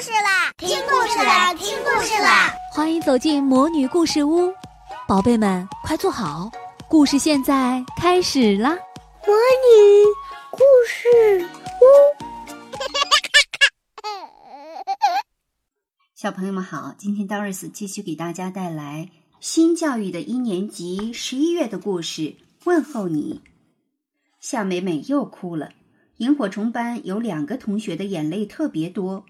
事啦！听故事啦！听故事啦！欢迎走进魔女故事屋，宝贝们快坐好，故事现在开始啦！魔女故事屋，小朋友们好，今天 Doris 继续给大家带来新教育的一年级十一月的故事。问候你，夏美美又哭了。萤火虫班有两个同学的眼泪特别多，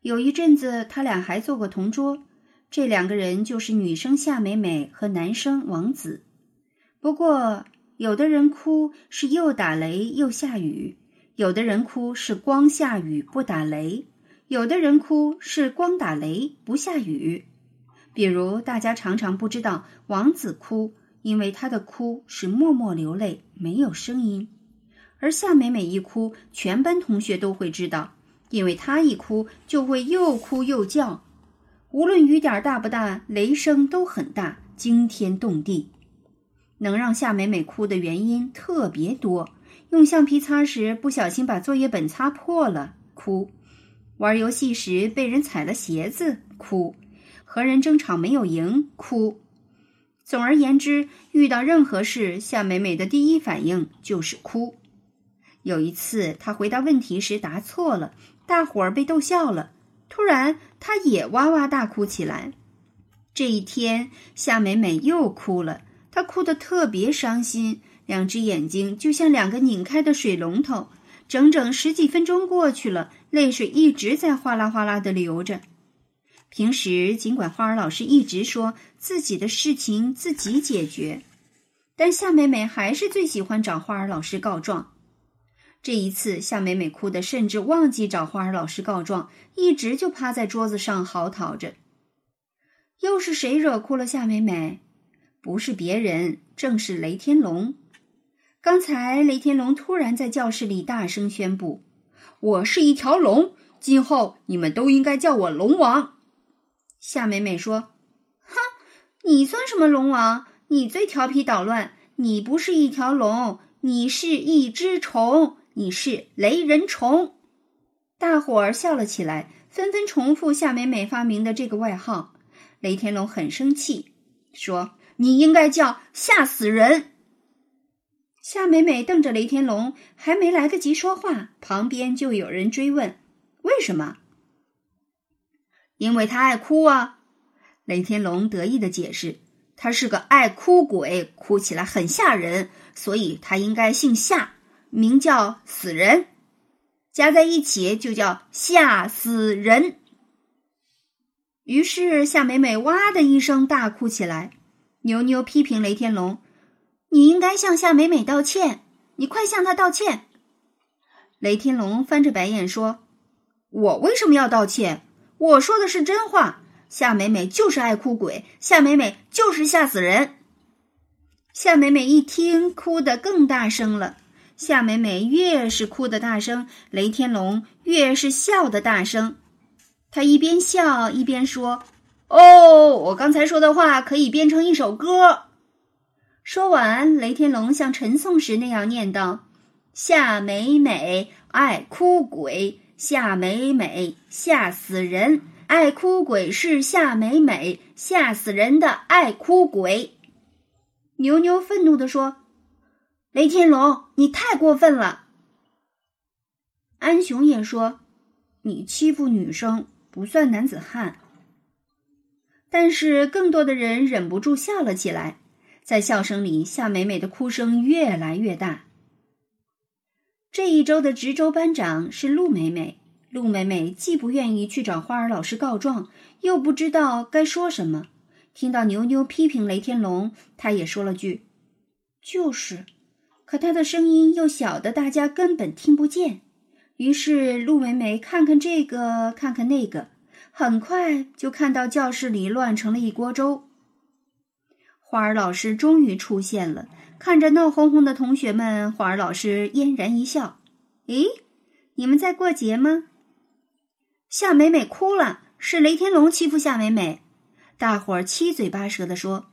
有一阵子他俩还做过同桌。这两个人就是女生夏美美和男生王子。不过，有的人哭是又打雷又下雨，有的人哭是光下雨不打雷，有的人哭是光打雷不下雨。比如，大家常常不知道王子哭，因为他的哭是默默流泪，没有声音。而夏美美一哭，全班同学都会知道，因为她一哭就会又哭又叫。无论雨点大不大，雷声都很大，惊天动地。能让夏美美哭的原因特别多：用橡皮擦时不小心把作业本擦破了，哭；玩游戏时被人踩了鞋子，哭；和人争吵没有赢，哭。总而言之，遇到任何事，夏美美的第一反应就是哭。有一次，他回答问题时答错了，大伙儿被逗笑了。突然，他也哇哇大哭起来。这一天，夏美美又哭了，她哭得特别伤心，两只眼睛就像两个拧开的水龙头。整整十几分钟过去了，泪水一直在哗啦哗啦的流着。平时，尽管花儿老师一直说自己的事情自己解决，但夏美美还是最喜欢找花儿老师告状。这一次，夏美美哭得甚至忘记找花儿老师告状，一直就趴在桌子上嚎啕着。又是谁惹哭了夏美美？不是别人，正是雷天龙。刚才雷天龙突然在教室里大声宣布：“我是一条龙，今后你们都应该叫我龙王。”夏美美说：“哼，你算什么龙王？你最调皮捣乱！你不是一条龙，你是一只虫。”你是雷人虫，大伙儿笑了起来，纷纷重复夏美美发明的这个外号。雷天龙很生气，说：“你应该叫吓死人。”夏美美瞪着雷天龙，还没来得及说话，旁边就有人追问：“为什么？”因为他爱哭啊！雷天龙得意的解释：“他是个爱哭鬼，哭起来很吓人，所以他应该姓夏。”名叫死人，加在一起就叫吓死人。于是夏美美哇的一声大哭起来。牛牛批评雷天龙：“你应该向夏美美道歉，你快向她道歉。”雷天龙翻着白眼说：“我为什么要道歉？我说的是真话。夏美美就是爱哭鬼，夏美美就是吓死人。”夏美美一听，哭得更大声了。夏美美越是哭的大声，雷天龙越是笑的大声。他一边笑一边说：“哦，我刚才说的话可以编成一首歌。”说完，雷天龙像陈颂时那样念道：“夏美美爱哭鬼，夏美美吓死人，爱哭鬼是夏美美，吓死人的爱哭鬼。”牛牛愤怒地说。雷天龙，你太过分了！安雄也说：“你欺负女生不算男子汉。”但是更多的人忍不住笑了起来，在笑声里，夏美美的哭声越来越大。这一周的值周班长是陆美美，陆美美既不愿意去找花儿老师告状，又不知道该说什么。听到牛牛批评雷天龙，她也说了句：“就是。”可他的声音又小的，大家根本听不见。于是陆美美看看这个，看看那个，很快就看到教室里乱成了一锅粥。花儿老师终于出现了，看着闹哄哄的同学们，花儿老师嫣然一笑：“咦，你们在过节吗？”夏美美哭了，是雷天龙欺负夏美美。大伙儿七嘴八舌的说。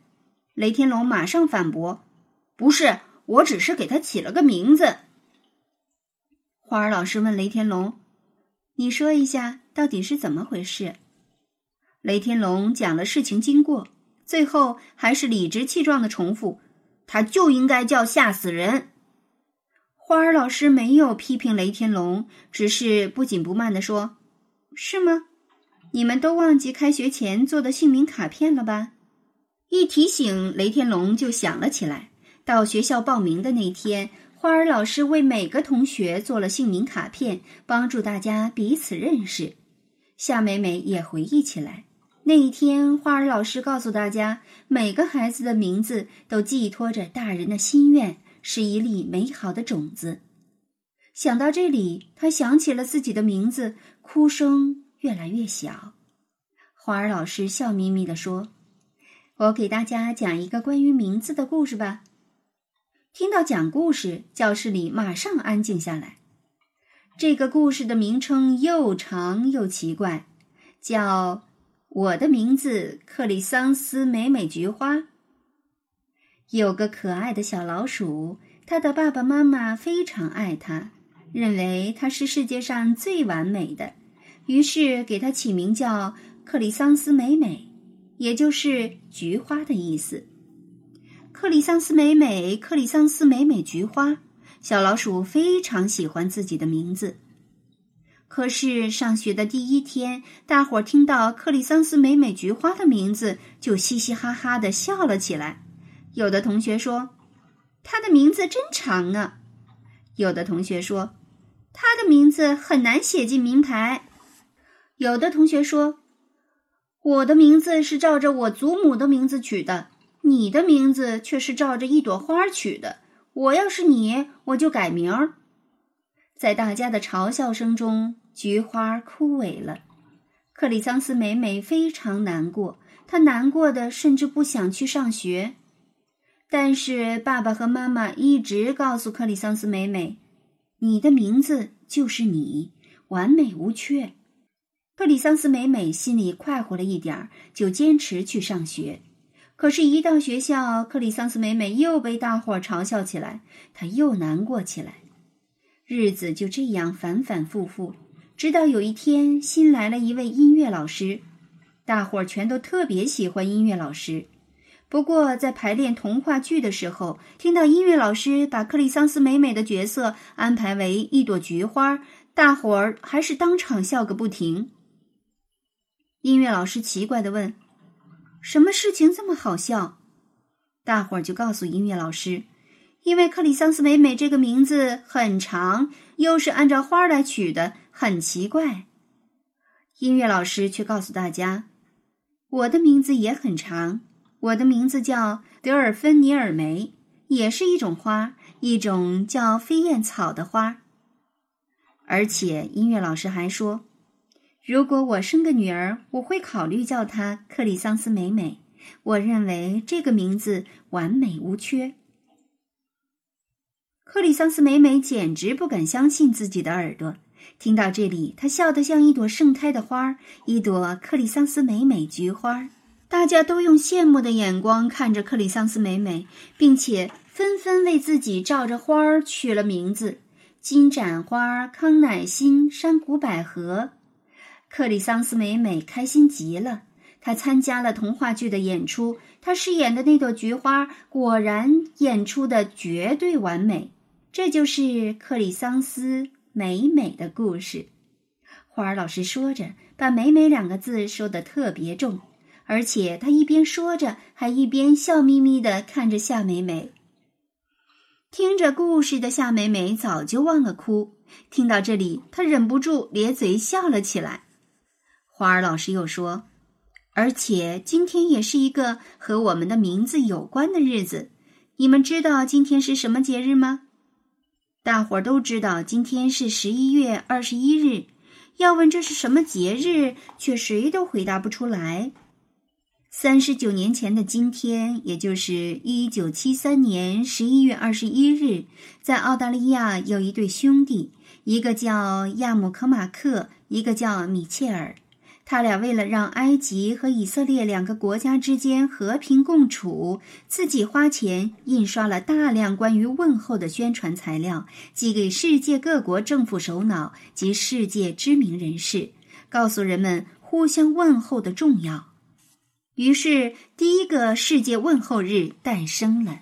雷天龙马上反驳：“不是。”我只是给他起了个名字。花儿老师问雷天龙：“你说一下，到底是怎么回事。雷天龙讲了事情经过，最后还是理直气壮的重复：“他就应该叫吓死人。”花儿老师没有批评雷天龙，只是不紧不慢的说：“是吗？你们都忘记开学前做的姓名卡片了吧？”一提醒，雷天龙就想了起来。到学校报名的那天，花儿老师为每个同学做了姓名卡片，帮助大家彼此认识。夏美美也回忆起来，那一天，花儿老师告诉大家，每个孩子的名字都寄托着大人的心愿。是一粒美好的种子。想到这里，他想起了自己的名字，哭声越来越小。花儿老师笑眯眯地说：“我给大家讲一个关于名字的故事吧。”听到讲故事，教室里马上安静下来。这个故事的名称又长又奇怪，叫《我的名字克里桑斯美美菊花》。有个可爱的小老鼠，它的爸爸妈妈非常爱它，认为它是世界上最完美的，于是给它起名叫克里桑斯美美，也就是菊花的意思。克里桑斯美美，克里桑斯美美菊花，小老鼠非常喜欢自己的名字。可是上学的第一天，大伙儿听到克里桑斯美美菊花的名字，就嘻嘻哈哈的笑了起来。有的同学说，他的名字真长啊；有的同学说，他的名字很难写进名牌；有的同学说，我的名字是照着我祖母的名字取的，你的名字却是照着一朵花取的。我要是你，我就改名儿。在大家的嘲笑声中，菊花枯萎了。克里桑斯美美非常难过，她难过的甚至不想去上学。但是爸爸和妈妈一直告诉克里桑斯美美：“你的名字就是你，完美无缺。”克里桑斯美美心里快活了一点儿，就坚持去上学。可是，一到学校，克里桑斯美美又被大伙嘲笑起来，她又难过起来。日子就这样反反复复，直到有一天新来了一位音乐老师，大伙儿全都特别喜欢音乐老师。不过，在排练童话剧的时候，听到音乐老师把克里桑斯美美的角色安排为一朵菊花，大伙儿还是当场笑个不停。音乐老师奇怪的问：“什么事情这么好笑？”大伙儿就告诉音乐老师：“因为克里桑斯美美这个名字很长，又是按照花来取的，很奇怪。”音乐老师却告诉大家：“我的名字也很长。”我的名字叫德尔芬尼尔梅，也是一种花，一种叫飞燕草的花。而且音乐老师还说，如果我生个女儿，我会考虑叫她克里桑斯美美。我认为这个名字完美无缺。克里桑斯美美简直不敢相信自己的耳朵。听到这里，她笑得像一朵盛开的花，一朵克里桑斯美美菊花。大家都用羡慕的眼光看着克里桑斯美美，并且纷纷为自己照着花儿取了名字：金盏花、康乃馨、山谷百合。克里桑斯美美开心极了，她参加了童话剧的演出，她饰演的那朵菊花果然演出的绝对完美。这就是克里桑斯美美的故事。花儿老师说着，把“美美”两个字说得特别重。而且他一边说着，还一边笑眯眯的看着夏美美。听着故事的夏美美早就忘了哭，听到这里，她忍不住咧嘴笑了起来。花儿老师又说：“而且今天也是一个和我们的名字有关的日子。你们知道今天是什么节日吗？”大伙儿都知道，今天是十一月二十一日。要问这是什么节日，却谁都回答不出来。三十九年前的今天，也就是一九七三年十一月二十一日，在澳大利亚有一对兄弟，一个叫亚姆科马克，一个叫米切尔。他俩为了让埃及和以色列两个国家之间和平共处，自己花钱印刷了大量关于问候的宣传材料，寄给世界各国政府首脑及世界知名人士。告诉人们互相问候的重要。于是，第一个世界问候日诞生了。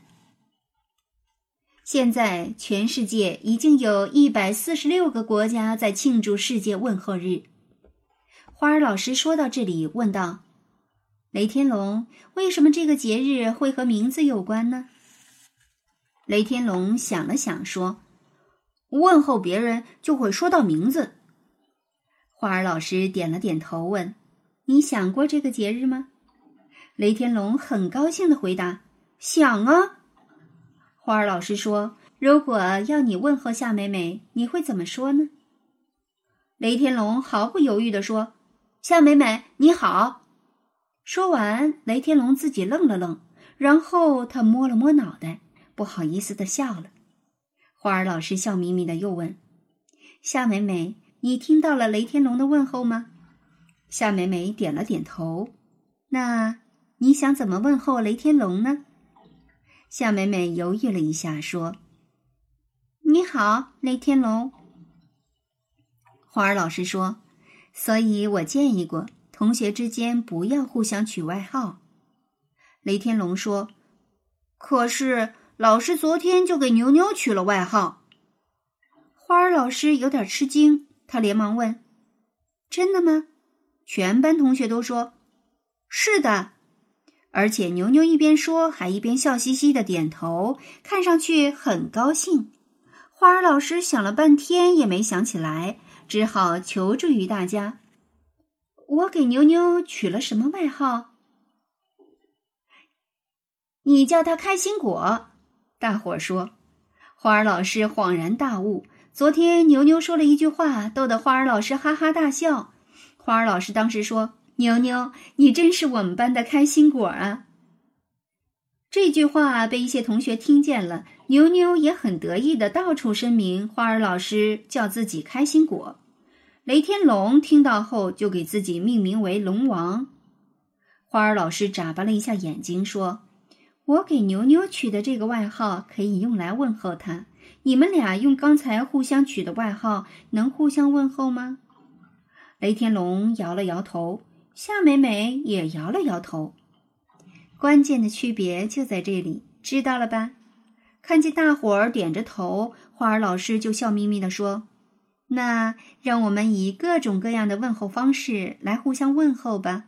现在，全世界已经有一百四十六个国家在庆祝世界问候日。花儿老师说到这里，问道：“雷天龙，为什么这个节日会和名字有关呢？”雷天龙想了想，说：“问候别人就会说到名字。”花儿老师点了点头，问：“你想过这个节日吗？”雷天龙很高兴的回答：“想啊。”花儿老师说：“如果要你问候夏美美，你会怎么说呢？”雷天龙毫不犹豫的说。夏美美，你好。说完，雷天龙自己愣了愣，然后他摸了摸脑袋，不好意思的笑了。花儿老师笑眯眯的又问：“夏美美，你听到了雷天龙的问候吗？”夏美美点了点头。那你想怎么问候雷天龙呢？夏美美犹豫了一下，说：“你好，雷天龙。”花儿老师说。所以我建议过，同学之间不要互相取外号。雷天龙说：“可是老师昨天就给牛牛取了外号。”花儿老师有点吃惊，他连忙问：“真的吗？”全班同学都说：“是的。”而且牛牛一边说，还一边笑嘻嘻的点头，看上去很高兴。花儿老师想了半天也没想起来。只好求助于大家。我给牛牛取了什么外号？你叫他开心果。大伙儿说。花儿老师恍然大悟，昨天牛牛说了一句话，逗得花儿老师哈哈大笑。花儿老师当时说：“牛牛，你真是我们班的开心果啊！”这句话被一些同学听见了，牛牛也很得意的到处声明，花儿老师叫自己开心果。雷天龙听到后，就给自己命名为龙王。花儿老师眨巴了一下眼睛，说：“我给牛牛取的这个外号可以用来问候他。你们俩用刚才互相取的外号，能互相问候吗？”雷天龙摇了摇头，夏美美也摇了摇头。关键的区别就在这里，知道了吧？看见大伙儿点着头，花儿老师就笑眯眯地说。那让我们以各种各样的问候方式来互相问候吧。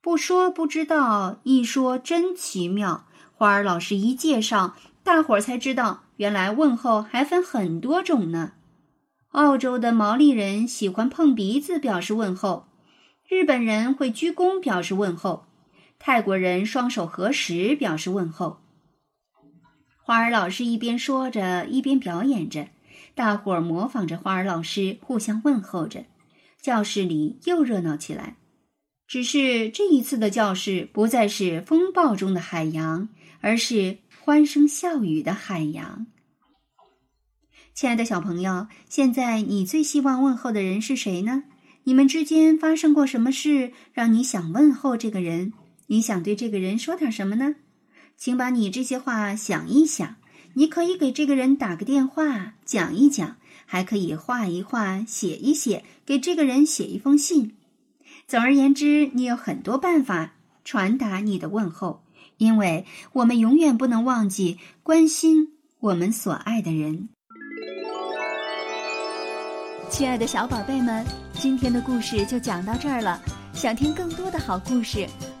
不说不知道，一说真奇妙。花儿老师一介绍，大伙儿才知道，原来问候还分很多种呢。澳洲的毛利人喜欢碰鼻子表示问候，日本人会鞠躬表示问候，泰国人双手合十表示问候。花儿老师一边说着，一边表演着。大伙儿模仿着花儿老师，互相问候着，教室里又热闹起来。只是这一次的教室不再是风暴中的海洋，而是欢声笑语的海洋。亲爱的小朋友，现在你最希望问候的人是谁呢？你们之间发生过什么事让你想问候这个人？你想对这个人说点什么呢？请把你这些话想一想。你可以给这个人打个电话，讲一讲；还可以画一画，写一写，给这个人写一封信。总而言之，你有很多办法传达你的问候，因为我们永远不能忘记关心我们所爱的人。亲爱的小宝贝们，今天的故事就讲到这儿了。想听更多的好故事，